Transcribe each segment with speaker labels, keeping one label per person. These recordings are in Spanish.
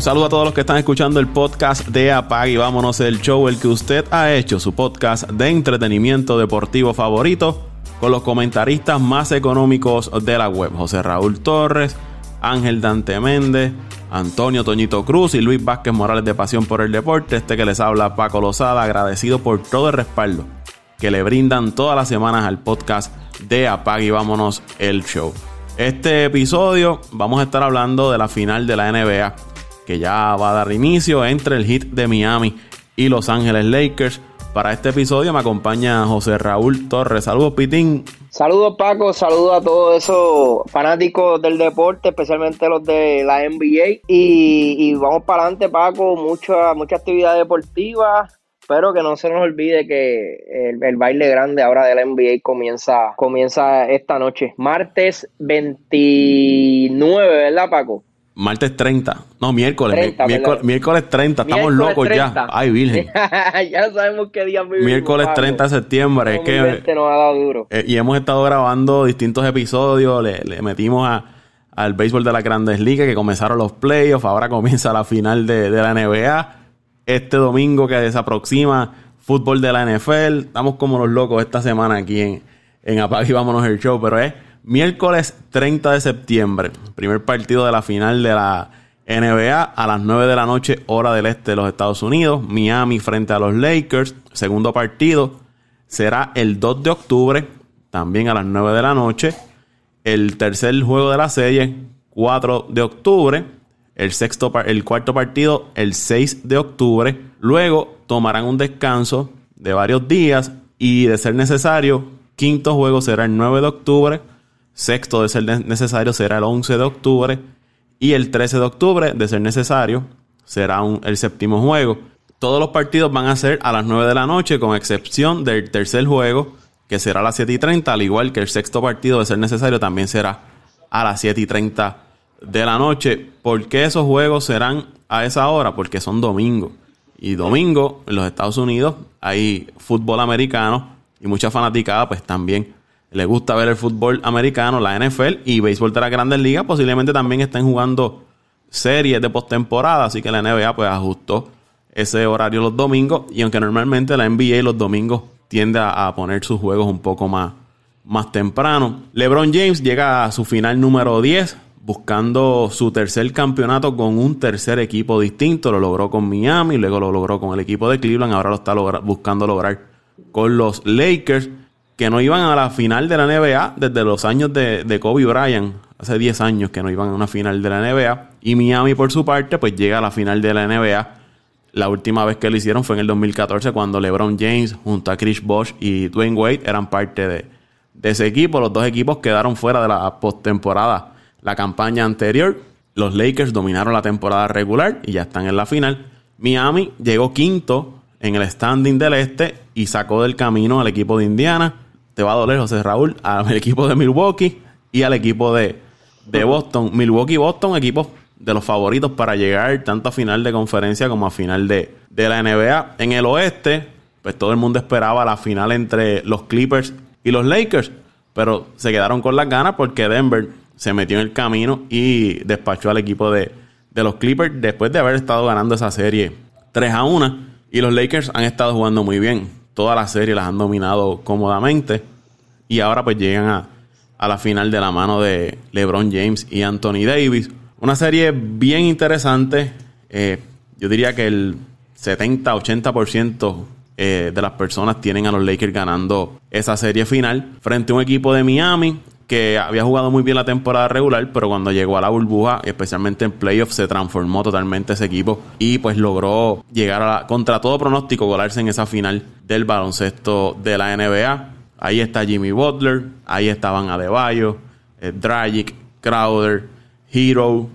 Speaker 1: Un saludo a todos los que están escuchando el podcast de Apag y vámonos el show, el que usted ha hecho, su podcast de entretenimiento deportivo favorito, con los comentaristas más económicos de la web. José Raúl Torres, Ángel Dante Méndez, Antonio Toñito Cruz y Luis Vázquez Morales de Pasión por el Deporte. Este que les habla Paco Lozada, agradecido por todo el respaldo que le brindan todas las semanas al podcast de Apag y vámonos el show. Este episodio vamos a estar hablando de la final de la NBA que ya va a dar inicio entre el hit de Miami y Los Ángeles Lakers. Para este episodio me acompaña José Raúl Torres. Saludos, Pitín.
Speaker 2: Saludos, Paco. Saludos a todos esos fanáticos del deporte, especialmente los de la NBA. Y, vamos para adelante, Paco. Mucha, mucha actividad deportiva. Espero que no se nos olvide que el, baile grande ahora de la NBA comienza, comienza esta noche. Martes 29, ¿verdad, Paco?
Speaker 1: Martes 30. No, miércoles. miércoles, 30. Estamos locos ya. Ay, virgen.
Speaker 2: ya sabemos qué día vivimos.
Speaker 1: Miércoles 30 de septiembre. Es que.
Speaker 2: Nos ha dado duro.
Speaker 1: Eh, y hemos estado grabando distintos episodios. Le, metimos a, al béisbol de las grandes ligas que comenzaron los playoffs. Ahora comienza la final de, la NBA. Este domingo que se aproxima, fútbol de la NFL. Estamos como los locos esta semana aquí en, en Apag y Vámonos el Show. Pero es Miércoles 30 de septiembre, primer partido de la final de la NBA a las 9 de la noche, hora del este de los Estados Unidos. Miami frente a los Lakers. Segundo partido será el 2 de octubre, también a las 9 de la noche. El tercer juego de la serie, 4 de octubre. El, sexto, el cuarto partido, el 6 de octubre. Luego tomarán un descanso de varios días y, de ser necesario, quinto juego será el 9 de octubre Sexto, de ser necesario, será el 11 de octubre. Y el 13 de octubre, de ser necesario, será el séptimo juego. Todos los partidos van a ser a las 9 de la noche, con excepción del tercer juego, que será a las 7 y 30, al igual que el sexto partido, de ser necesario, también será a las 7 y 30 de la noche. ¿Por qué esos juegos serán a esa hora? Porque son domingo. Y domingo en los Estados Unidos hay fútbol americano y mucha fanaticada, pues también le gusta ver el fútbol americano, la NFL y béisbol de las grandes ligas, posiblemente también estén jugando series de postemporada, así que la NBA pues ajustó ese horario los domingos y aunque normalmente la NBA los domingos tiende a, poner sus juegos un poco más, más temprano. LeBron James llega a su final número 10 buscando su tercer campeonato con un tercer equipo distinto, lo logró con Miami, luego lo logró con el equipo de Cleveland, ahora lo está buscando lograr con los Lakers que no iban a la final de la NBA desde los años de, de Kobe Bryant, hace 10 años que no iban a una final de la NBA. Y Miami, por su parte, pues llega a la final de la NBA. La última vez que lo hicieron fue en el 2014, cuando LeBron James, junto a Chris Bosh y Dwayne Wade, eran parte de, de ese equipo. Los dos equipos quedaron fuera de la postemporada. La campaña anterior, los Lakers dominaron la temporada regular y ya están en la final. Miami llegó quinto en el standing del este y sacó del camino al equipo de Indiana te va a doler, José Raúl, al equipo de Milwaukee y al equipo de, Boston. Milwaukee y Boston, equipos de los favoritos para llegar tanto a final de conferencia como a final de, de la NBA. En el oeste, pues todo el mundo esperaba la final entre los Clippers y los Lakers, pero se quedaron con las ganas porque Denver se metió en el camino y despachó al equipo de, de los Clippers después de haber estado ganando esa serie 3 a 1. Y los Lakers han estado jugando muy bien toda la serie las han dominado cómodamente. Y ahora pues llegan a, a la final de la mano de LeBron James y Anthony Davis. Una serie bien interesante. Eh, yo diría que el 70-80% eh, de las personas tienen a los Lakers ganando esa serie final frente a un equipo de Miami que había jugado muy bien la temporada regular, pero cuando llegó a la burbuja, especialmente en playoffs, se transformó totalmente ese equipo y pues logró llegar a la, contra todo pronóstico, colarse en esa final del baloncesto de la NBA. Ahí está Jimmy Butler, ahí estaban Adebayo, eh, Dragic, Crowder, Hero,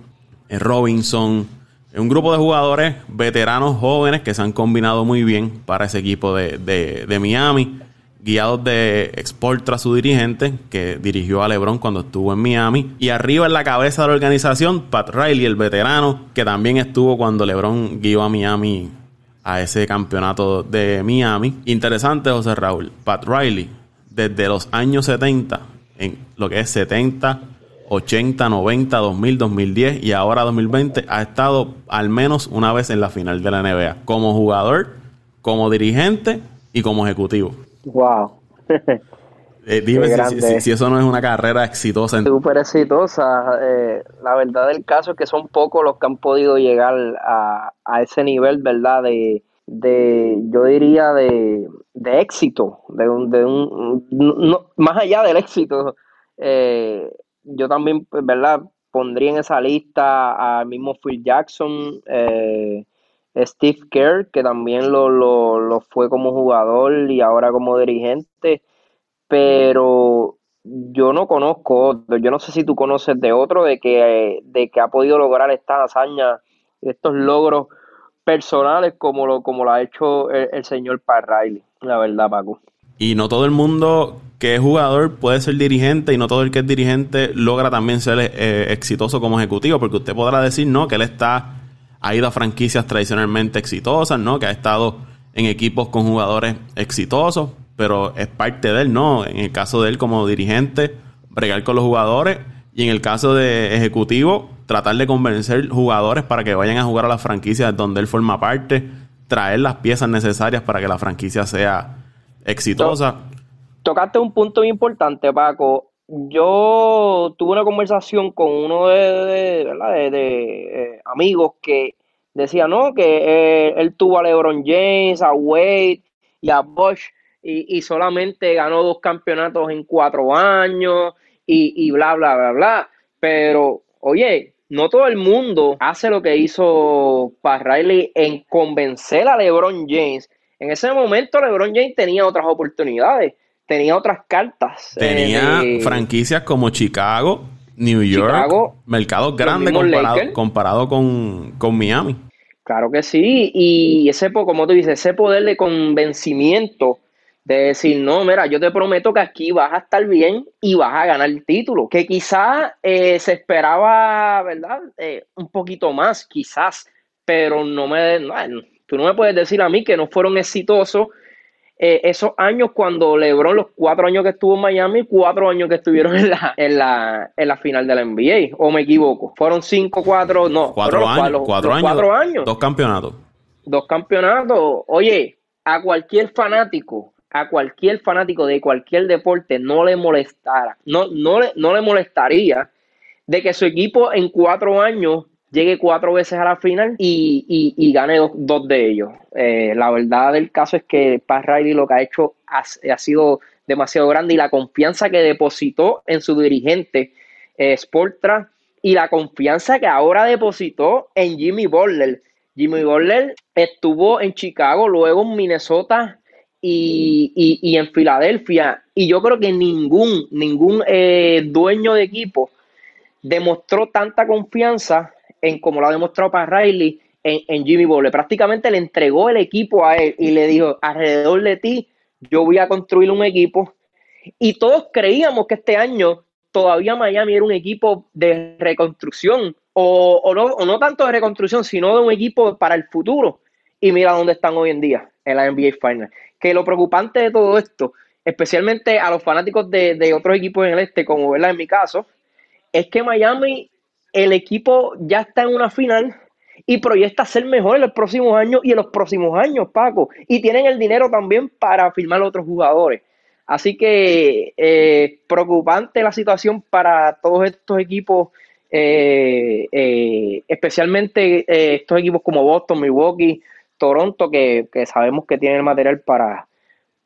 Speaker 1: eh, Robinson, un grupo de jugadores veteranos jóvenes que se han combinado muy bien para ese equipo de, de, de Miami guiados de Exportra, su dirigente, que dirigió a LeBron cuando estuvo en Miami. Y arriba en la cabeza de la organización, Pat Riley, el veterano, que también estuvo cuando LeBron guió a Miami a ese campeonato de Miami. Interesante, José Raúl. Pat Riley, desde los años 70, en lo que es 70, 80, 90, 2000, 2010 y ahora 2020 ha estado al menos una vez en la final de la NBA, como jugador, como dirigente y como ejecutivo.
Speaker 2: Wow.
Speaker 1: Eh, dime si, eso no es una carrera exitosa.
Speaker 2: Súper exitosa. Eh, la verdad del caso es que son pocos los que han podido llegar a, ese nivel, ¿verdad? De, de yo diría, de, de éxito. De un, de un, no, más allá del éxito, eh, yo también, pues, ¿verdad? Pondría en esa lista al mismo Phil Jackson, Steve Kerr, que también lo, lo, lo fue como jugador y ahora como dirigente pero yo no conozco yo no sé si tú conoces de otro de que, de que ha podido lograr esta hazaña, estos logros personales como lo, como lo ha hecho el, señor Pat la verdad, Paco.
Speaker 1: Y no todo el mundo que es jugador puede ser dirigente y no todo el que es dirigente logra también ser eh, exitoso como ejecutivo, porque usted podrá decir, no, que él está, ha ido a franquicias tradicionalmente exitosas, ¿no? Que ha estado en equipos con jugadores exitosos, pero es parte de él, ¿no? En el caso de él como dirigente, bregar con los jugadores y en el caso de ejecutivo, tratar de convencer jugadores para que vayan a jugar a las franquicias donde él forma parte, traer las piezas necesarias para que la franquicia sea exitosa.
Speaker 2: Tocaste un punto importante, Paco. Yo tuve una conversación con uno de, de, eh, amigos que decía, no, que eh, él tuvo a LeBron James, a Wade y a Bosch y, solamente ganó dos campeonatos en cuatro años y, y bla, bla, bla, bla. Pero, oye, no todo el mundo hace lo que hizo Pat Riley en convencer a LeBron James. En ese momento LeBron James tenía otras oportunidades, tenía otras cartas.
Speaker 1: Tenía eh, franquicias como Chicago, New York, mercados grandes comparado, comparado con, con, Miami.
Speaker 2: Claro que sí, y ese, como tú dices, ese poder de convencimiento de decir, no, mira, yo te prometo que aquí vas a estar bien y vas a ganar el título, que quizás eh, se esperaba, ¿verdad? Eh, un poquito más, quizás, pero no me, tú no me puedes decir a mí que no fueron exitosos eh, esos años cuando LeBron, los cuatro años que estuvo en Miami, cuatro años que estuvieron en la, en la, en la final de la NBA, o me equivoco, fueron cinco, cuatro, no,
Speaker 1: cuatro años, cuatro, años, cuatro años, dos campeonatos.
Speaker 2: Dos campeonatos, oye, a cualquier fanático a cualquier fanático de cualquier deporte no le molestara, no, no, le, no le molestaría de que su equipo en cuatro años llegue cuatro veces a la final y, y, gane dos, de ellos. Eh, la verdad del caso es que Pat Riley lo que ha hecho ha, sido demasiado grande y la confianza que depositó en su dirigente eh, Sportra y la confianza que ahora depositó en Jimmy Butler. Jimmy Butler estuvo en Chicago, luego en Minnesota y, en Filadelfia. Y yo creo que ningún, ningún eh, dueño de equipo demostró tanta confianza en como lo ha demostrado para Riley en, Jimmy Butler. Prácticamente le entregó el equipo a él y le dijo, alrededor de ti, yo voy a construir un equipo. Y todos creíamos que este año todavía Miami era un equipo de reconstrucción, o, o, no, o no tanto de reconstrucción, sino de un equipo para el futuro. Y mira dónde están hoy en día, en la NBA Final que lo preocupante de todo esto, especialmente a los fanáticos de, otros equipos en el este, como ¿verdad? en mi caso, es que Miami, el equipo ya está en una final y proyecta ser mejor en los próximos años y en los próximos años, Paco. Y tienen el dinero también para firmar a otros jugadores. Así que eh, preocupante la situación para todos estos equipos, eh, eh, especialmente estos equipos como Boston, Milwaukee, Toronto, que, sabemos que tiene el material para,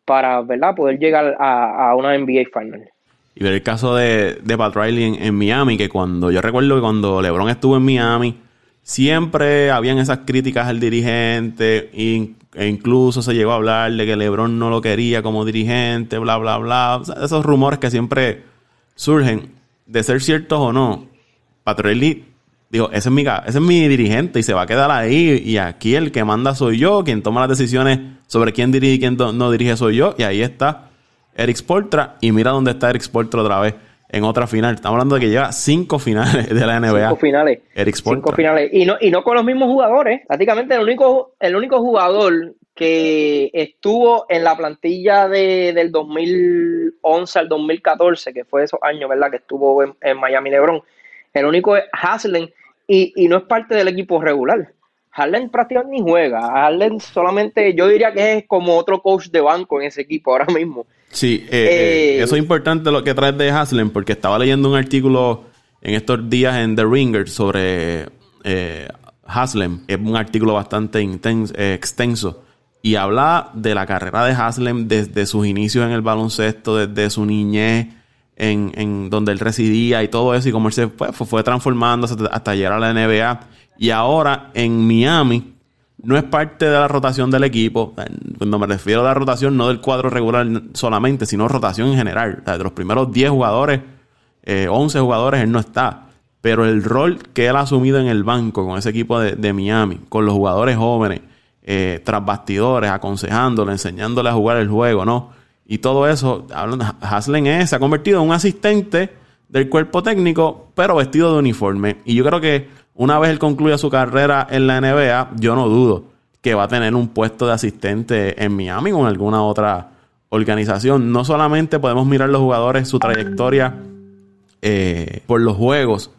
Speaker 2: para ¿verdad? poder llegar a, una NBA Final.
Speaker 1: Y ver el caso de, de Pat Riley en, Miami, que cuando yo recuerdo que cuando LeBron estuvo en Miami, siempre habían esas críticas al dirigente, e incluso se llegó a hablar de que LeBron no lo quería como dirigente, bla, bla, bla. esos rumores que siempre surgen, de ser ciertos o no. Pat Riley digo, ese es mi, ese es mi dirigente y se va a quedar ahí y aquí el que manda soy yo, quien toma las decisiones sobre quién dirige y quién no dirige soy yo y ahí está Eric Sportra y mira dónde está Eric Sportra otra vez en otra final. Estamos hablando de que lleva cinco finales de la NBA.
Speaker 2: Cinco finales.
Speaker 1: Eric Sportra.
Speaker 2: Cinco finales. Y no, y no con los mismos jugadores. Prácticamente el único, el único jugador que estuvo en la plantilla de, del 2011 al 2014, que fue esos años, ¿verdad? Que estuvo en, Miami LeBron. El único es Haslem y, y, no es parte del equipo regular. Harden prácticamente ni juega. Harden solamente, yo diría que es como otro coach de banco en ese equipo ahora mismo.
Speaker 1: Sí, eh, eh, eso es importante lo que traes de Haslem, porque estaba leyendo un artículo en estos días en The Ringer sobre eh, Haslem. Es un artículo bastante intenso, extenso. Y habla de la carrera de Haslem desde sus inicios en el baloncesto, desde su niñez, en, en donde él residía y todo eso, y cómo él se fue, fue transformando hasta llegar a la NBA. Y ahora en Miami no es parte de la rotación del equipo. Cuando me refiero a la rotación, no del cuadro regular solamente, sino rotación en general. de los primeros 10 jugadores, 11 eh, jugadores, él no está. Pero el rol que él ha asumido en el banco con ese equipo de, Miami, con los jugadores jóvenes, eh, tras bastidores, aconsejándole, enseñándole a jugar el juego, ¿no? Y todo eso, Haslen es, se ha convertido en un asistente del cuerpo técnico, pero vestido de uniforme. Y yo creo que una vez él concluya su carrera en la NBA, yo no dudo que va a tener un puesto de asistente en Miami o en alguna otra organización. No solamente podemos mirar los jugadores, su trayectoria eh, por los juegos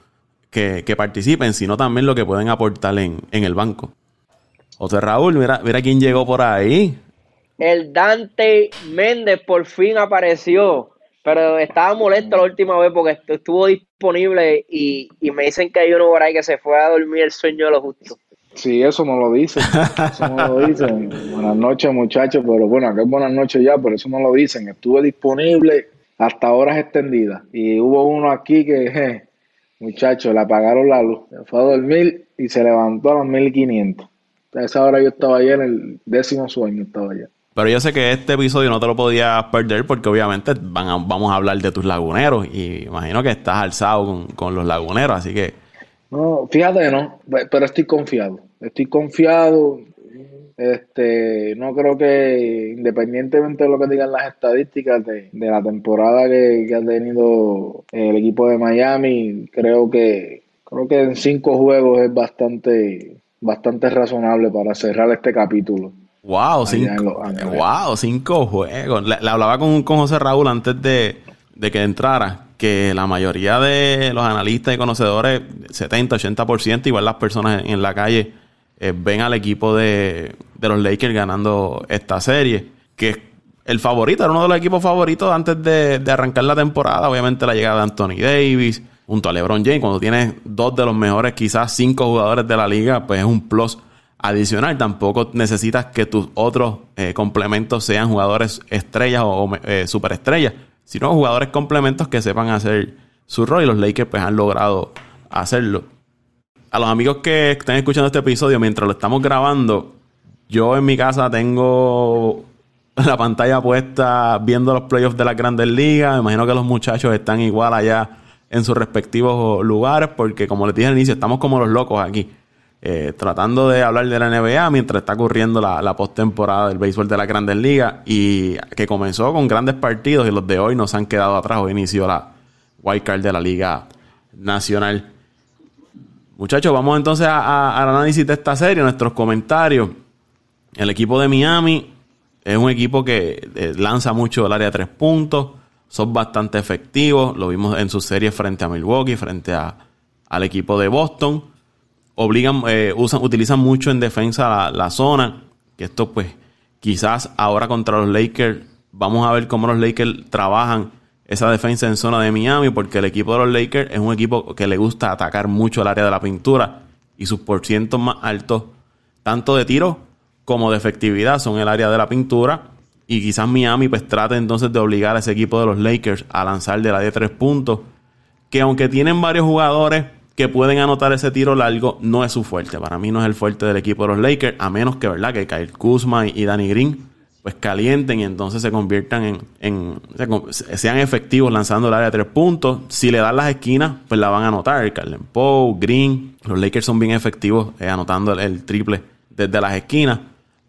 Speaker 1: que, participen, sino también lo que pueden aportar en, el banco. José Raúl, mira, mira quién llegó por ahí.
Speaker 2: El Dante Méndez por fin apareció. Pero estaba molesto la última vez porque estuvo disponible y, me dicen que hay uno por ahí que se fue a dormir el sueño de lo justo.
Speaker 3: Sí, eso no lo dicen. Eso no lo dicen. buenas noches, muchachos. Pero bueno, acá es buenas noches ya, pero eso no lo dicen. Estuve disponible hasta horas extendidas. Y hubo uno aquí que, muchachos, le apagaron la luz. Se fue a dormir y se levantó a las 1500. A esa hora yo estaba allá en el décimo sueño, estaba allá.
Speaker 1: Pero yo sé que este episodio no te lo podías perder porque obviamente van vamos a hablar de tus laguneros y imagino que estás alzado con, los laguneros, así que...
Speaker 3: No, fíjate, no, pero estoy confiado. Estoy confiado. Este, no creo que independientemente de lo que digan las estadísticas de, la temporada que, que, ha tenido el equipo de Miami, creo que creo que en cinco juegos es bastante bastante razonable para cerrar este capítulo.
Speaker 1: Wow, cinco, wow, cinco juegos. Le, hablaba con, con, José Raúl antes de, que entrara que la mayoría de los analistas y conocedores, 70, 80%, igual las personas en, la calle, eh, ven al equipo de, los Lakers ganando esta serie, que el favorito, era uno de los equipos favoritos antes de, de arrancar la temporada. Obviamente la llegada de Anthony Davis junto a LeBron James, cuando tienes dos de los mejores, quizás cinco jugadores de la liga, pues es un plus adicional. Tampoco necesitas que tus otros eh, complementos sean jugadores estrellas o, eh, superestrellas, sino jugadores complementos que sepan hacer su rol y los Lakers pues han logrado hacerlo. A los amigos que estén escuchando este episodio mientras lo estamos grabando, yo en mi casa tengo la pantalla puesta viendo los playoffs de las grandes ligas. Me imagino que los muchachos están igual allá en sus respectivos lugares porque como les dije al inicio, estamos como los locos aquí. Eh, tratando de hablar de la NBA mientras está ocurriendo la, postemporada del béisbol de la Grandes Ligas y que comenzó con grandes partidos y los de hoy nos han quedado atrás. Hoy inició la wild card de la Liga Nacional. Muchachos, vamos entonces al análisis de esta serie, nuestros comentarios. El equipo de Miami es un equipo que eh, lanza mucho el área de tres puntos, son bastante efectivos, lo vimos en sus series frente a Milwaukee, frente a, al equipo de Boston obligan, eh, usan, utilizan mucho en defensa la, zona. Que esto, pues, quizás ahora contra los Lakers, vamos a ver cómo los Lakers trabajan esa defensa en zona de Miami, porque el equipo de los Lakers es un equipo que le gusta atacar mucho el área de la pintura y sus porcientos más altos, tanto de tiro como de efectividad, son el área de la pintura. Y quizás Miami pues trate entonces de obligar a ese equipo de los Lakers a lanzar de la de tres puntos, que aunque tienen varios jugadores que pueden anotar ese tiro largo no es su fuerte. Para mí no es el fuerte del equipo de los Lakers, a menos que, ¿verdad? Que Kyle Kuzma y Danny Green pues calienten y entonces se conviertan en, sean efectivos lanzando el área de tres puntos. Si le dan las esquinas, pues la van a anotar. Carlen Poe, Green, los Lakers son bien efectivos eh, anotando el, triple desde las esquinas.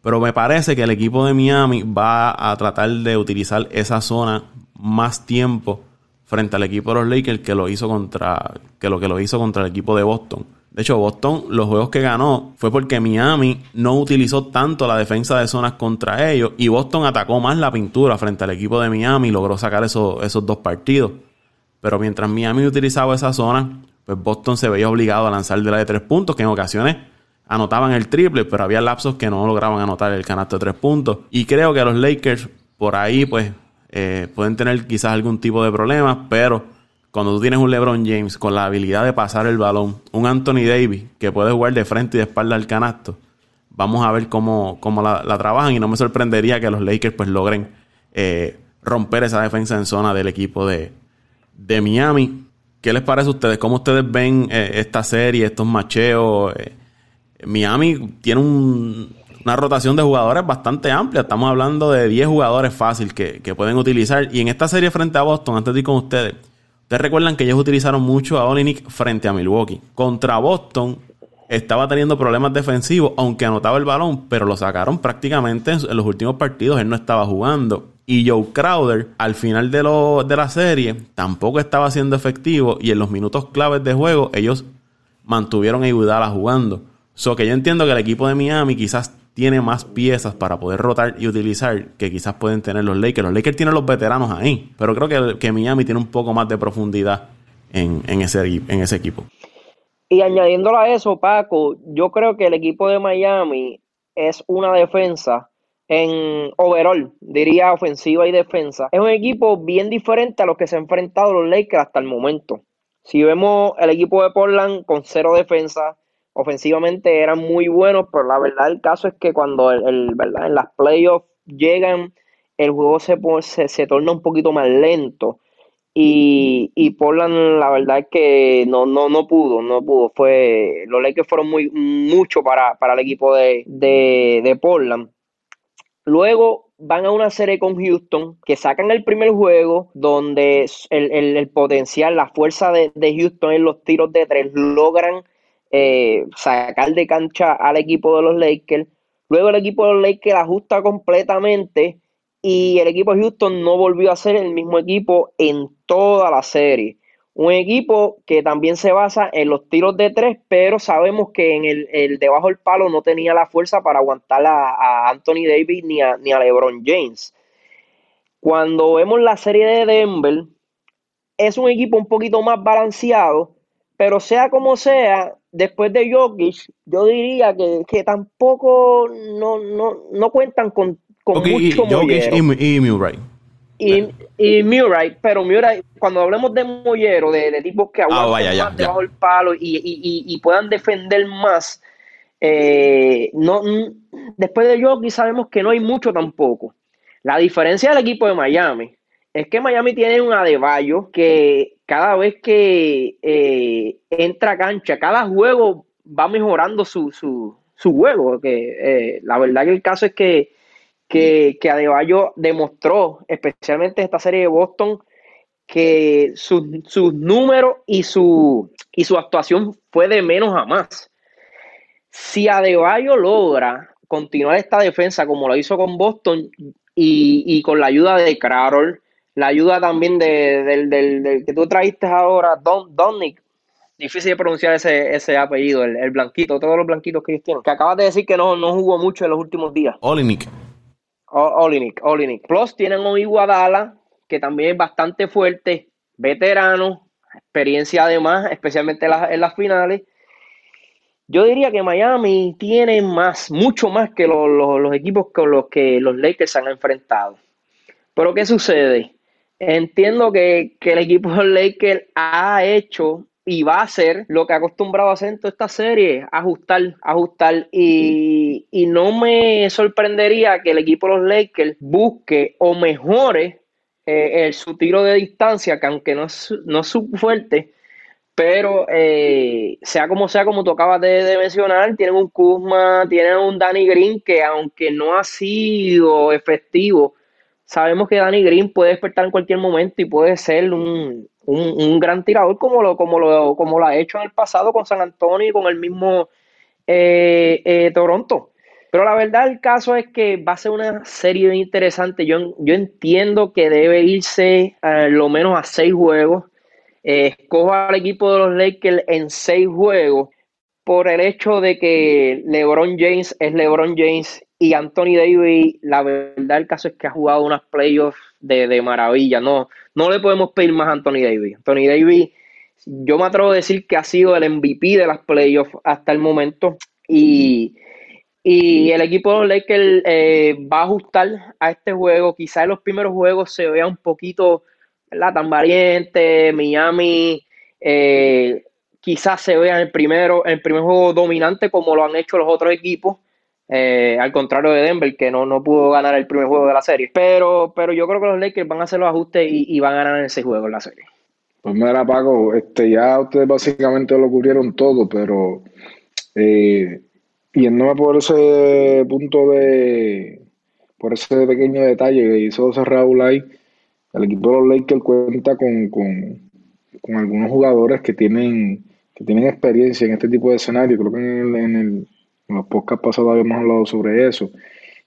Speaker 1: Pero me parece que el equipo de Miami va a tratar de utilizar esa zona más tiempo frente al equipo de los Lakers que lo hizo contra que lo que lo hizo contra el equipo de Boston De hecho, Boston, los juegos que ganó fue porque Miami no utilizó tanto la defensa de zonas contra ellos y Boston atacó más la pintura frente al equipo de Miami y logró sacar esos, esos dos partidos. Pero mientras Miami utilizaba esa zona, pues Boston se veía obligado a lanzar de la de tres puntos, que en ocasiones anotaban el triple, pero había lapsos que no lograban anotar el canasto de tres puntos. Y creo que los Lakers por ahí, pues, eh, pueden tener quizás algún tipo de problemas, pero cuando tú tienes un LeBron James con la habilidad de pasar el balón, un Anthony Davis que puede jugar de frente y de espalda al canasto, vamos a ver cómo, cómo la, trabajan y no me sorprendería que los Lakers pues logren eh, romper esa defensa en zona del equipo de, de Miami. ¿Qué les parece a ustedes? ¿Cómo ustedes ven eh, esta serie, estos macheos? Eh, Miami tiene una rotación de jugadores bastante amplia. Estamos hablando de 10 jugadores fácil que, pueden utilizar. Y en esta serie frente a Boston, antes de ir con ustedes, ustedes recuerdan que ellos utilizaron mucho a Olinick frente a Milwaukee. Contra Boston estaba teniendo problemas defensivos, aunque anotaba el balón, pero lo sacaron prácticamente en los últimos partidos. Él no estaba jugando. Y Joe Crowder, al final de, lo, de la serie, tampoco estaba siendo efectivo. Y en los minutos claves de juego, ellos mantuvieron a Iguodala jugando. So que yo entiendo que el equipo de Miami quizás tiene más piezas para poder rotar y utilizar que quizás pueden tener los Lakers. Los Lakers tienen los veteranos ahí, pero creo que, que Miami tiene un poco más de profundidad en, en, ese, en ese equipo.
Speaker 2: Y añadiéndolo a eso, Paco, yo creo que el equipo de Miami es una defensa en overall, diría ofensiva y defensa, es un equipo bien diferente a los que se han enfrentado los Lakers hasta el momento. Si vemos el equipo de Portland con cero defensa, ofensivamente eran muy buenos, pero la verdad el caso es que cuando el, ¿verdad? en las playoffs llegan, el juego se, se, se, torna un poquito más lento. Y, y Portland, la verdad es que no, no, no pudo, no pudo. Fue, los Lakers fueron muy, mucho para, para el equipo de, de, de Portland. Luego van a una serie con Houston, que sacan el primer juego, donde el, potencial, la fuerza de, Houston en los tiros de tres logran eh, sacar de cancha al equipo de los Lakers. Luego el equipo de los Lakers ajusta completamente y el equipo de Houston no volvió a ser el mismo equipo en toda la serie. Un equipo que también se basa en los tiros de tres, pero sabemos que en el, debajo del palo no tenía la fuerza para aguantar a, Anthony Davis ni a, ni a LeBron James. Cuando vemos la serie de Denver, es un equipo un poquito más balanceado, pero sea como sea, después de Jokic, yo diría que, tampoco no, no, cuentan con, con mucho
Speaker 1: y, y Murray.
Speaker 2: Y, Murray, pero Murray, cuando hablemos de mollero, de, de tipos que
Speaker 1: ah, aguantan
Speaker 2: más debajo del palo y, puedan defender más, eh, no, después de Jockey sabemos que no hay mucho tampoco. La diferencia del equipo de Miami es que Miami tiene un Adebayo que cada vez que eh, entra a cancha, cada juego va mejorando su, su, su juego. Que, eh, la verdad que el caso es que que, que Adebayo demostró, especialmente en esta serie de Boston, que sus su números y su, y su actuación fue de menos a más. Si Adebayo logra continuar esta defensa como lo hizo con Boston y, con la ayuda de Carroll, la ayuda también de, del, que tú trajiste ahora, Don, Donnick, difícil de pronunciar ese, ese apellido, el, blanquito, todos los blanquitos que ellos tienen, que acabas de decir que no, no jugó mucho en los últimos días.
Speaker 1: Olinick.
Speaker 2: Olinick, Olinick. Plus tienen un Iguadala, que también es bastante fuerte, veterano, experiencia además, especialmente en las, finales. Yo diría que Miami tiene más, mucho más que los, equipos con los que los Lakers se han enfrentado. Pero ¿qué sucede? Entiendo que, que el equipo de los Lakers ha hecho y va a ser lo que ha acostumbrado a hacer en toda esta serie, ajustar, ajustar. Y, no me sorprendería que el equipo de los Lakers busque o mejore eh, el, su tiro de distancia, que aunque no es, no su fuerte, pero eh, sea como sea, como tú acabas de, mencionar, tienen un Kuzma, tienen un Danny Green que aunque no ha sido efectivo, sabemos que Danny Green puede despertar en cualquier momento y puede ser un, un, gran tirador como lo, como, lo, como lo ha hecho en el pasado con San Antonio y con el mismo eh, eh, Toronto. Pero la verdad el caso es que va a ser una serie interesante. Yo, yo entiendo que debe irse a lo menos a seis juegos. Eh, escojo al equipo de los Lakers en seis juegos. por el hecho de que LeBron James es LeBron James y Anthony Davis, la verdad el caso es que ha jugado unas playoffs de, de maravilla. No, no le podemos pedir más a Anthony Davis. Anthony Davis, yo me atrevo a decir que ha sido el MVP de las playoffs hasta el momento. Y, el equipo de Lakers eh, va a ajustar a este juego. Quizá en los primeros juegos se vea un poquito la tan valiente. Miami eh, quizás se vea el primero, en el primer juego dominante como lo han hecho los otros equipos. Eh, al contrario de Denver, que no, no pudo ganar el primer juego de la serie. Pero, pero yo creo que los Lakers van a hacer los ajustes y, van a ganar ese juego en la serie.
Speaker 3: Pues mira, Paco, este, ya ustedes básicamente lo cubrieron todo, pero eh, yéndome por ese punto de, por ese pequeño detalle que hizo José Raúl ahí, el equipo de los Lakers cuenta con, con, con algunos jugadores que tienen, que tienen experiencia en este tipo de escenario. Creo que en el en los podcasts pasados habíamos hablado sobre eso.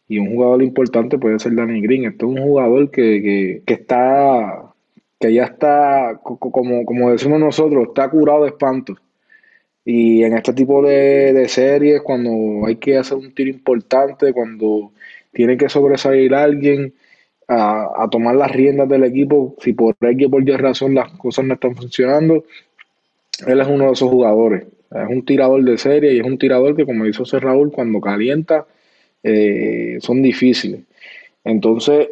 Speaker 3: Y un jugador importante puede ser Danny Green. Este es un jugador que, está, que ya está, como, como decimos nosotros, está curado de espanto. Y en este tipo de, series, cuando hay que hacer un tiro importante, cuando tiene que sobresalir alguien a, tomar las riendas del equipo, si por X por Y razón las cosas no están funcionando, él es uno de esos jugadores. Es un tirador de serie y es un tirador que, como hizo Raúl, cuando calienta, eh, son difíciles. Entonces,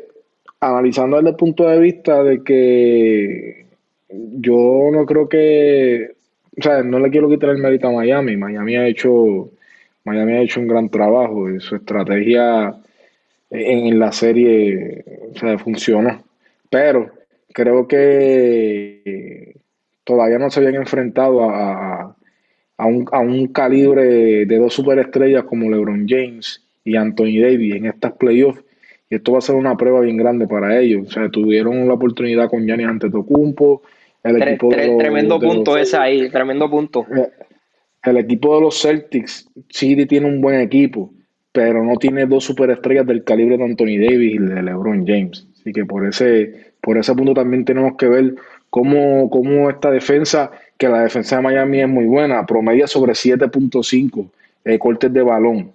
Speaker 3: analizando desde el punto de vista de que yo no creo que, o sea, no le quiero quitar el mérito a Miami. Miami ha hecho, Miami ha hecho un gran trabajo y su estrategia en, la serie, o sea, funcionó. Pero creo que todavía no se habían enfrentado a un, a un calibre de dos superestrellas como LeBron James y Anthony Davis en estas playoffs. Y esto va a ser una prueba bien grande para ellos. O sea, tuvieron la oportunidad con Giannis Antetokounmpo.
Speaker 2: El equipo tremendo punto ese ahí, tremendo punto.
Speaker 3: Eh, el equipo de los Celtics sí tiene un buen equipo, pero no tiene dos superestrellas del calibre de Anthony Davis y de LeBron James. Así que por ese, por ese punto también tenemos que ver cómo, cómo esta defensa que la defensa de Miami es muy buena, promedia sobre 7.5 eh, cortes de balón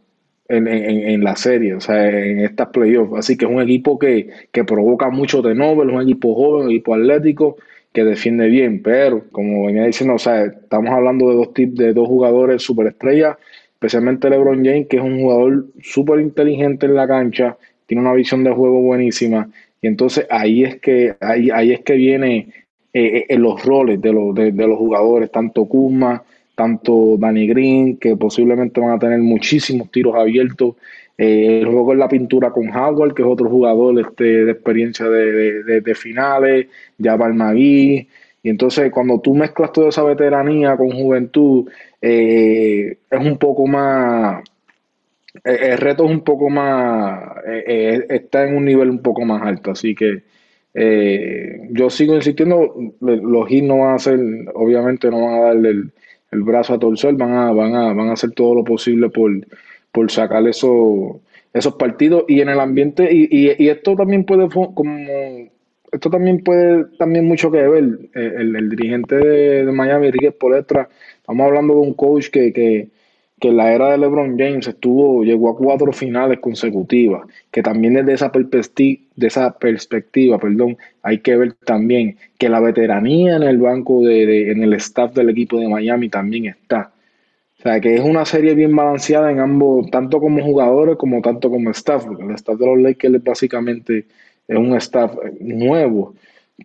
Speaker 3: en, la serie, o sea, en estas playoffs. Así que es un equipo que, provoca mucho de Nobel, un equipo joven, un equipo atlético que defiende bien, pero como venía diciendo, o sea, estamos hablando de dos, de dos jugadores superestrellas, especialmente LeBron James, que es un jugador súper inteligente en la cancha, tiene una visión de juego buenísima, y entonces ahí es que, ahí, ahí es que viene eh, en los roles de, los, de, los jugadores, tanto Kuzma, tanto Danny Green, que posiblemente van a tener muchísimos tiros abiertos. Eh, el juego en la pintura con Howard, que es otro jugador este, de experiencia de, de, de finales, Jabal Magui. Y entonces cuando tú mezclas toda esa veteranía con juventud, eh, es un poco más, el reto es un poco más, está en un nivel un poco más alto. Así que eh, yo sigo insistiendo, los Heat no van a hacer, obviamente no van a darle el, brazo a torcer, van a, van a, van a hacer todo lo posible por, por sacar esos, esos partidos y en el ambiente, y, y, esto también puede como esto también puede también mucho que ver. Eh, el, dirigente de, Miami, Enrique Poletra, estamos hablando de un coach que, que, que en la era de LeBron James estuvo, llegó a cuatro finales consecutivas, que también desde esa perspectiva, de esa perspectiva, perdón, hay que ver también que la veteranía en el banco de, en el staff del equipo de Miami también está. O sea, que es una serie bien balanceada en ambos, tanto como jugadores como tanto como staff, porque el staff de los Lakers básicamente es un staff nuevo,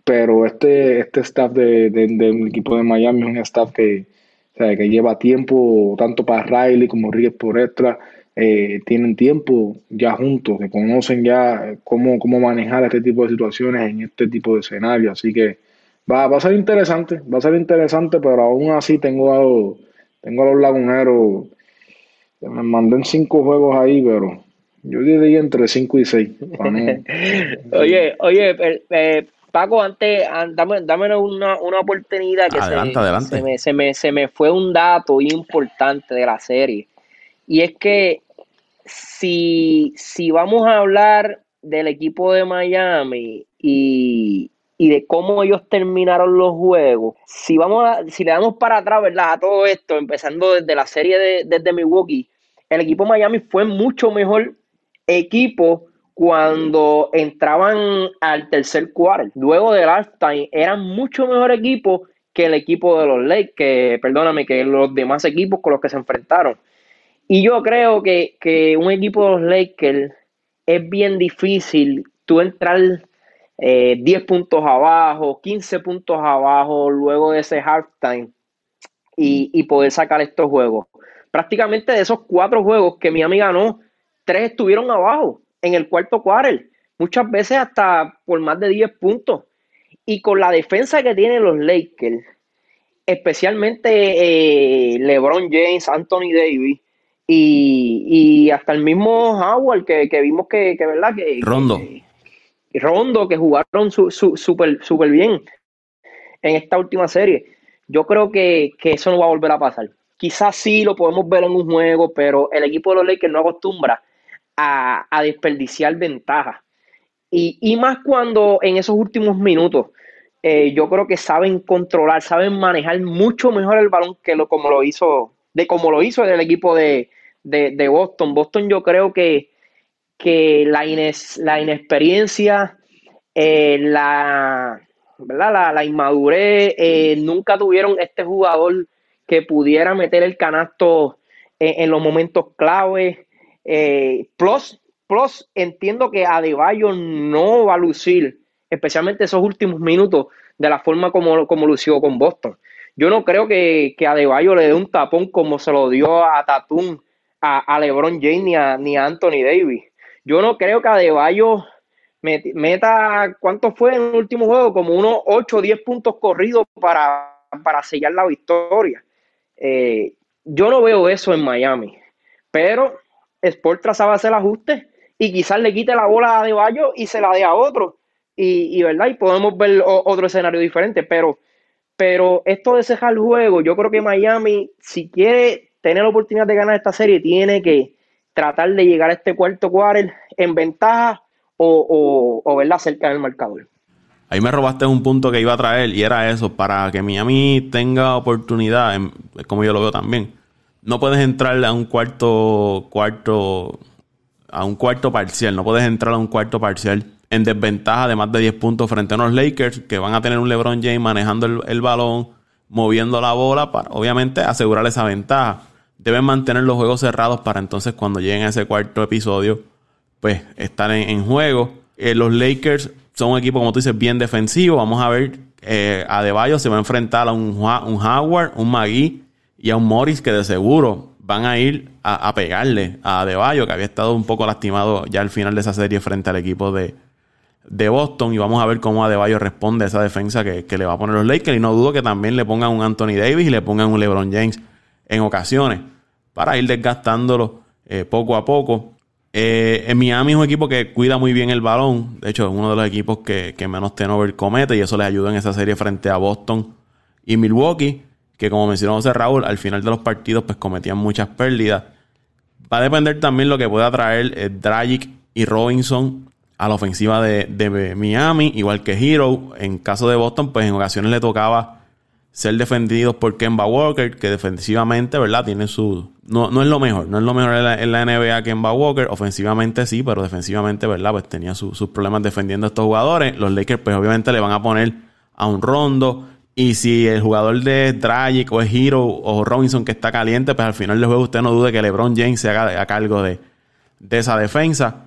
Speaker 3: pero este, este staff de, del equipo de Miami es un staff que, o sea, que lleva tiempo, tanto para Riley como Ríos por extra, eh, tienen tiempo ya juntos, que conocen ya cómo, cómo manejar este tipo de situaciones en este tipo de escenarios. Así que va, va a ser interesante, va a ser interesante, pero aún así tengo a los, tengo a los laguneros, me mandé en cinco juegos ahí, pero yo diría entre cinco y seis.
Speaker 2: oye, oye, eh, eh, Paco, antes, dame, dame una, oportunidad que se, me, se, me, se me fue un dato importante de la serie. Y es que si, si vamos a hablar del equipo de Miami y, y de cómo ellos terminaron los juegos, si vamos a, si le damos para atrás, ¿verdad? A todo esto, empezando desde la serie de, desde Milwaukee, el equipo Miami fue mucho mejor equipo cuando entraban al tercer cuarto. Luego del halftime, eran mucho mejor equipo que el equipo de los Lakers, perdóname, que los demás equipos con los que se enfrentaron. Y yo creo que, que un equipo de los Lakers es bien difícil tú entrar 10 eh, puntos abajo, 15 puntos abajo luego de ese halftime y, y poder sacar estos juegos. Prácticamente de esos cuatro juegos que Miami ganó, tres estuvieron abajo en el cuarto quarter, muchas veces hasta por más de 10 puntos. Y con la defensa que tienen los Lakers, especialmente eh, LeBron James, Anthony Davis y, hasta el mismo Howard que, vimos que, ¿verdad? Que,
Speaker 1: Rondo.
Speaker 2: Rondo, que jugaron súper super bien en esta última serie. Yo creo que, eso no va a volver a pasar. Quizás sí lo podemos ver en un juego, pero el equipo de los Lakers no acostumbra a, desperdiciar ventajas. Y, más cuando en esos últimos minutos eh, yo creo que saben controlar, saben manejar mucho mejor el balón que lo como lo hizo, de como lo hizo el equipo de, de Boston. Boston yo creo que que la, la inexperiencia, eh, la, ¿verdad? la, inmadurez, eh, nunca tuvieron este jugador que pudiera meter el canasto en, los momentos clave. Eh, plus, plus, entiendo que Adebayo no va a lucir, especialmente esos últimos minutos, de la forma como, como lució con Boston. Yo no creo que, que Adebayo le dé un tapón como se lo dio a Tatum, a, LeBron James ni a, Anthony Davis. Yo no creo que Adebayo meta, ¿cuánto fue en el último juego? Como unos 8 o 10 puntos corridos para, para sellar la victoria. Eh, yo no veo eso en Miami, pero Sport sabe hacer el ajuste y quizás le quite la bola a Adebayo y se la dé a otro. Y, ¿verdad? y podemos ver otro escenario diferente, pero, pero esto de cejar el juego, yo creo que Miami, si quiere tener la oportunidad de ganar esta serie, tiene que tratar de llegar a este cuarto quarter en ventaja o, o, verla cerca del marcador.
Speaker 1: Ahí me robaste un punto que iba a traer y era eso, para que Miami tenga oportunidad, como yo lo veo también, no puedes entrar a un cuarto, cuarto, a un cuarto parcial, no puedes entrar a un cuarto parcial en desventaja de más de 10 puntos frente a unos Lakers que van a tener un LeBron James manejando el, el balón, moviendo la bola para obviamente asegurar esa ventaja deben mantener los juegos cerrados para entonces cuando lleguen a ese cuarto episodio, pues estar en, juego. Eh, los Lakers son un equipo, como tú dices, bien defensivo. Vamos a ver, eh, a Deballo se va a enfrentar a un, un Howard, un Magui y a un Morris que de seguro van a ir a, pegarle a Deballo, que había estado un poco lastimado ya al final de esa serie frente al equipo de, de Boston. Y vamos a ver cómo Adebayo responde a esa defensa que, que le va a poner los Lakers. Y no dudo que también le pongan un Anthony Davis y le pongan un LeBron James en ocasiones para ir desgastándolo eh, poco a poco. Eh, en Miami es un equipo que cuida muy bien el balón. De hecho, es uno de los equipos que, que menos turnover comete y eso les ayuda en esa serie frente a Boston y Milwaukee, que como mencionó José Raúl, al final de los partidos pues cometían muchas pérdidas. Va a depender también lo que pueda traer eh, Dragic y Robinson a la ofensiva de, de, Miami, igual que Hero. En caso de Boston, pues en ocasiones le tocaba ser defendidos por Kemba Walker, que defensivamente, ¿verdad? Tiene su... No, no es lo mejor, no es lo mejor en la, NBA Kemba Walker, ofensivamente sí, pero defensivamente, ¿verdad? Pues tenía sus problemas defendiendo a estos jugadores. Los Lakers, pues obviamente le van a poner a un rondo. Y si el jugador de Dragic o es Hero o Robinson que está caliente, pues al final del juego usted no dude que LeBron James se haga a cargo de, de esa defensa.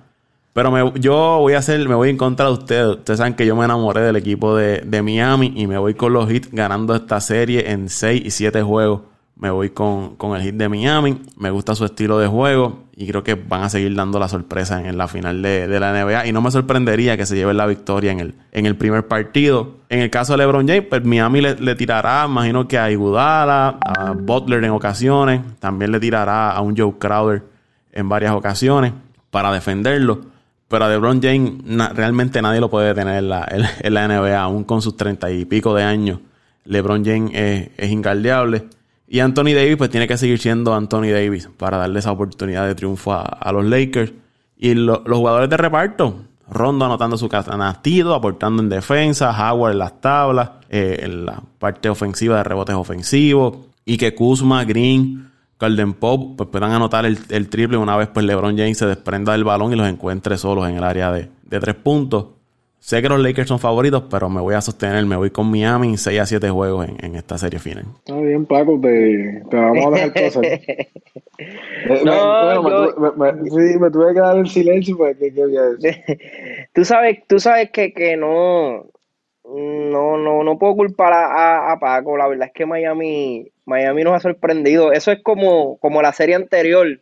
Speaker 1: Pero me, yo voy a hacer, me voy en contra de ustedes. Ustedes saben que yo me enamoré del equipo de, Miami y me voy con los hits ganando esta serie en 6 y 7 juegos. Me voy con, el hit de Miami. Me gusta su estilo de juego y creo que van a seguir dando la sorpresa en, la final de, la NBA. Y no me sorprendería que se lleven la victoria en el, en el primer partido. En el caso de LeBron James, pues Miami le, tirará, imagino que a Iguodala, a Butler en ocasiones. También le tirará a un Joe Crowder en varias ocasiones para defenderlo. Pero a LeBron James realmente nadie lo puede detener en la, en, la, NBA, aún con sus treinta y pico de años. LeBron James es, es ingaldeable. Y Anthony Davis pues tiene que seguir siendo Anthony Davis para darle esa oportunidad de triunfo a, los Lakers. Y los jugadores de reparto, Rondo anotando su canastido, aportando en defensa, Howard en las tablas, eh, en la parte ofensiva de rebotes ofensivos, y que Kuzma, Green, Calden Pop pues puedan anotar el, triple una vez pues LeBron James se desprenda del balón y los encuentre solos en el área de, de tres puntos. Sé que los Lakers son favoritos, pero me voy a sostener, me voy con Miami 6 a 7 juegos en, esta serie final.
Speaker 3: Está bien, Paco, te, vamos a dejar cosas. Eh, no, me, sí, me tuve que dar el silencio porque qué había decir.
Speaker 2: tú sabes, tú sabes que, que no, no, no, no puedo culpar a, a, Paco. La verdad es que Miami, Miami nos ha sorprendido. Eso es como, como la serie anterior.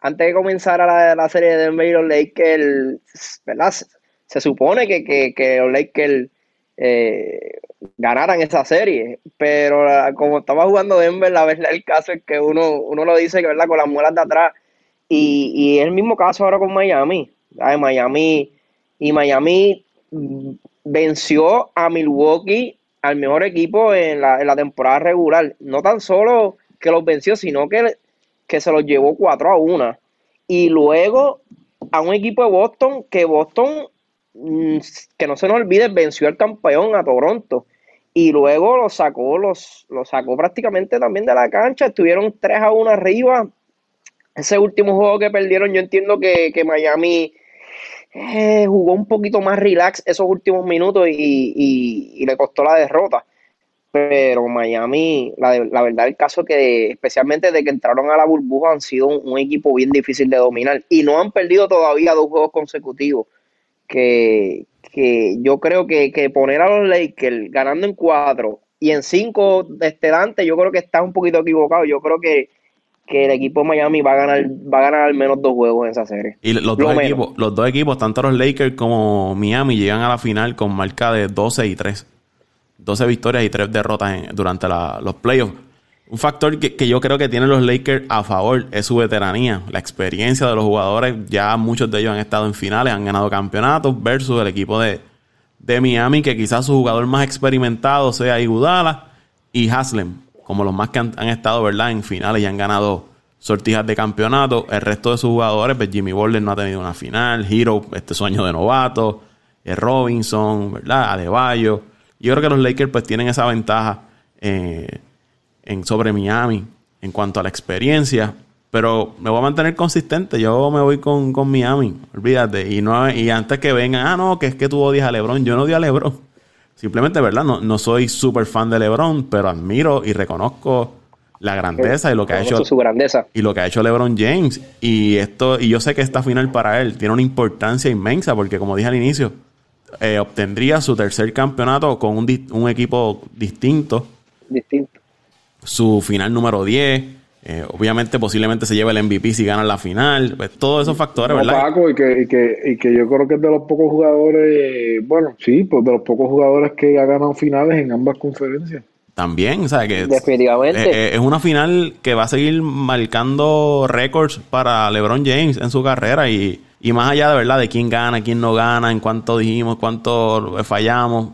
Speaker 2: Antes de comenzar la, la serie de Denver y los Lakers, ¿verdad? Se supone que, que, que los Lakers eh, ganaran esa serie, pero como estaba jugando Denver, la verdad el caso es que uno, uno lo dice que verdad con las muelas de atrás. Y, y el mismo caso ahora con Miami, Miami y Miami venció a Milwaukee al mejor equipo en la, en la temporada regular, no tan solo que los venció, sino que, que se los llevó 4 a 1 y luego a un equipo de Boston que Boston que no se nos olvide, venció al campeón a Toronto y luego lo sacó, los, lo sacó prácticamente también de la cancha, estuvieron 3 a 1 arriba. Ese último juego que perdieron, yo entiendo que, Miami eh, jugó un poquito más relax esos últimos minutos y, le costó la derrota. Pero Miami, la, la, verdad, el caso que, especialmente de que entraron a la burbuja, han sido un equipo bien difícil de dominar y no han perdido todavía dos juegos consecutivos que, yo creo que, poner a los Lakers ganando en cuatro y en cinco este Dante, yo creo que está un poquito equivocado. Yo creo que, el equipo de Miami va a ganar, va a ganar al menos dos juegos en esa serie.
Speaker 1: Y los, dos equipos, los dos equipos, tanto los Lakers como Miami, llegan a la final con marca de 12 y 3. 12 victorias y 3 derrotas durante los playoffs. Un factor que, yo creo que tienen los Lakers a favor es su veteranía, la experiencia de los jugadores. Ya muchos de ellos han estado en finales, han ganado campeonatos versus el equipo de, Miami, que quizás su jugador más experimentado sea Igudala y Haslem, como los más que han, estado ¿verdad? en finales y han ganado sortijas de campeonato. El resto de sus jugadores, pues Jimmy Butler no ha tenido una final, Hero, este sueño de novato, eh, Robinson, ¿verdad? Adebayo. Yo creo que los Lakers pues tienen esa ventaja. Eh, en, sobre Miami en cuanto a la experiencia. Pero me voy a mantener consistente. Yo me voy con, Miami. Olvídate. Y no y antes que vengan, ah, no, que es que tú odias a LeBron. Yo no odio a LeBron. Simplemente, ¿verdad? No, no soy súper fan de LeBron, pero admiro y reconozco la grandeza y lo que ha hecho
Speaker 2: su grandeza
Speaker 1: y lo que ha hecho LeBron James y esto y yo sé que esta final para él tiene una importancia inmensa porque como dije al inicio eh, obtendría su tercer campeonato con un, un equipo distinto
Speaker 2: distinto
Speaker 1: su final número 10. Eh, obviamente, posiblemente se lleve el MVP si gana la final. Pues, todos esos factores, ¿verdad?
Speaker 3: Paco, y que, y, que, y que yo creo que es de los pocos jugadores, bueno, sí, pues de los pocos jugadores que ha ganado finales en ambas conferencias.
Speaker 1: También, o sea que
Speaker 2: definitivamente
Speaker 1: eh, eh, es una final que va a seguir marcando récords para LeBron James en su carrera y, y más allá de verdad de quién gana, quién no gana, en cuánto dijimos, cuánto fallamos,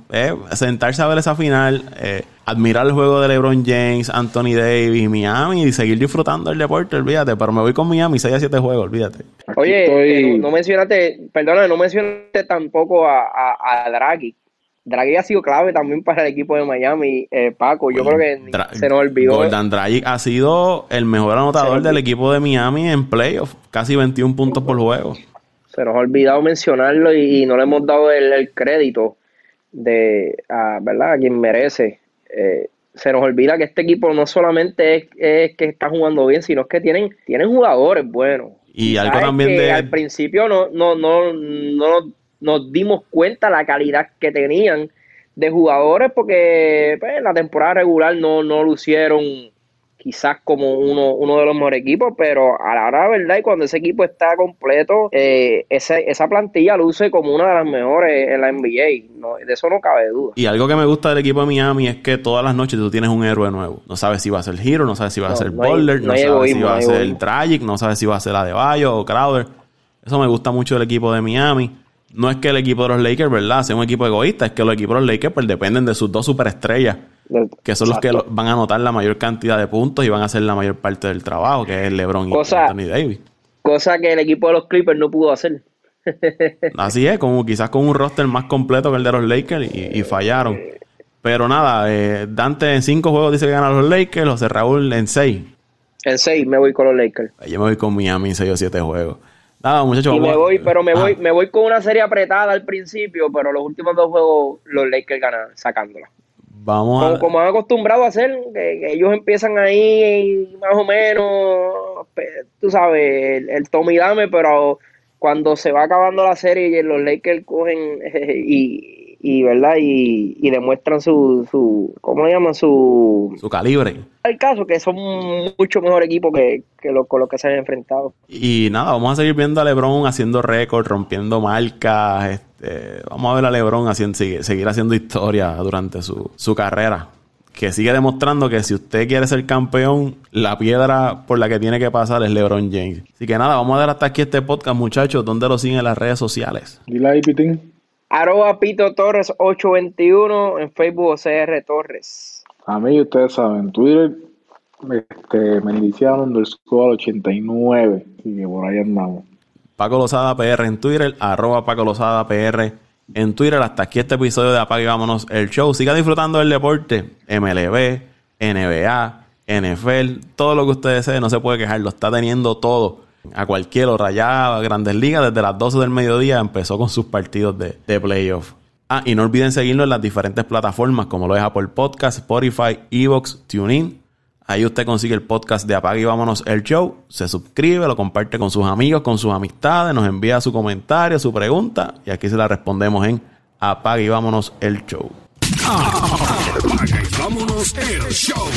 Speaker 1: sentarse a ver esa final, eh, admirar el juego de LeBron James, Anthony Davis, Miami y seguir disfrutando el deporte, olvídate. Pero me voy con Miami 6 a 7 juegos, olvídate.
Speaker 2: Oye, no, mencionaste, perdona, no mencionaste tampoco a, a, Draghi. Draghi ha sido clave también para el equipo de Miami, eh, Paco. Yo creo que se nos olvidó.
Speaker 1: Gordon Draghi ha sido el mejor anotador del equipo de Miami en playoff, casi 21 puntos por juego.
Speaker 2: Se nos ha olvidado mencionarlo y, no le hemos dado el, crédito de, a, ¿verdad? A quien merece eh, se nos olvida que este equipo no solamente es, que está jugando bien, sino que tienen, tienen jugadores buenos.
Speaker 1: Y algo también de...
Speaker 2: Al principio no, no, no, no nos dimos cuenta la calidad que tenían de jugadores porque pues, en la temporada regular no, no lucieron quizás como uno, uno de los mejores equipos, pero a la hora de verdad y cuando ese equipo está completo, eh, esa plantilla luce como una de las mejores en la NBA, de eso no cabe duda.
Speaker 1: Y algo que me gusta del equipo de Miami es que todas las noches tú tienes un héroe nuevo. No sabes si va a ser Hero, no sabes si va a ser Boulder, no, sabes si va a ser Tragic, no sabes si va a ser Adebayo o Crowder. Eso me gusta mucho del equipo de Miami. No es que el equipo de los Lakers, ¿verdad?, sea un equipo egoísta, es que los equipos de los Lakers pues, dependen de sus dos superestrellas que son los que van a anotar la mayor cantidad de puntos y van a hacer la mayor parte del trabajo, que es LeBron y Anthony Davis.
Speaker 2: Cosa que el equipo de los Clippers no pudo hacer.
Speaker 1: Así es, como quizás con un roster más completo que el de los Lakers y, fallaron. Pero nada, eh, Dante en cinco juegos dice que ganan los Lakers, José Raúl en seis.
Speaker 2: En seis me voy con los Lakers.
Speaker 1: Yo me voy con Miami en seis o siete juegos. Nada, muchachos.
Speaker 2: Y me voy, pero me voy, me voy con una serie apretada al principio, pero los últimos dos juegos los Lakers ganan sacándola.
Speaker 1: Vamos
Speaker 2: como, a... como han acostumbrado a hacer, que, ellos empiezan ahí más o menos, tú sabes, el, el Tommy Dame, pero cuando se va acabando la serie y los Lakers cogen y, y verdad y, y demuestran su, su ¿cómo le llaman? su
Speaker 1: su calibre
Speaker 2: el caso que son mucho mejor equipo que, que lo, con los que se han enfrentado
Speaker 1: y nada vamos a seguir viendo a LeBron haciendo récord rompiendo marcas este, vamos a ver a LeBron haciendo, seguir haciendo historia durante su, su carrera que sigue demostrando que si usted quiere ser campeón, la piedra por la que tiene que pasar es LeBron James. Así que nada, vamos a dar hasta aquí este podcast, muchachos. ¿Dónde lo siguen en las redes sociales?
Speaker 3: Dile ahí, Pitín.
Speaker 2: Arroba Pito Torres 821 en Facebook OCR Torres.
Speaker 3: A mí, ustedes saben, Twitter, este, Mendiciano underscore 89. Así que por ahí andamos.
Speaker 1: Paco Lozada PR en Twitter, arroba Paco Lozada PR en Twitter. Hasta aquí este episodio de Apague Vámonos el Show. Siga disfrutando del deporte. MLB, NBA, NFL, todo lo que usted desee, no se puede quejar, lo está teniendo todo. A cualquier hora ya, Grandes Ligas, desde las 12 del mediodía empezó con sus partidos de, de playoff. Ah, y no olviden seguirlo en las diferentes plataformas como lo es Apple Podcast, Spotify, Evox, TuneIn Ahí usted consigue el podcast de Apague y Vámonos el Show. Se suscribe, lo comparte con sus amigos, con sus amistades, nos envía su comentario, su pregunta y aquí se la respondemos en Apague y Vámonos el Show. Y Vámonos el Show.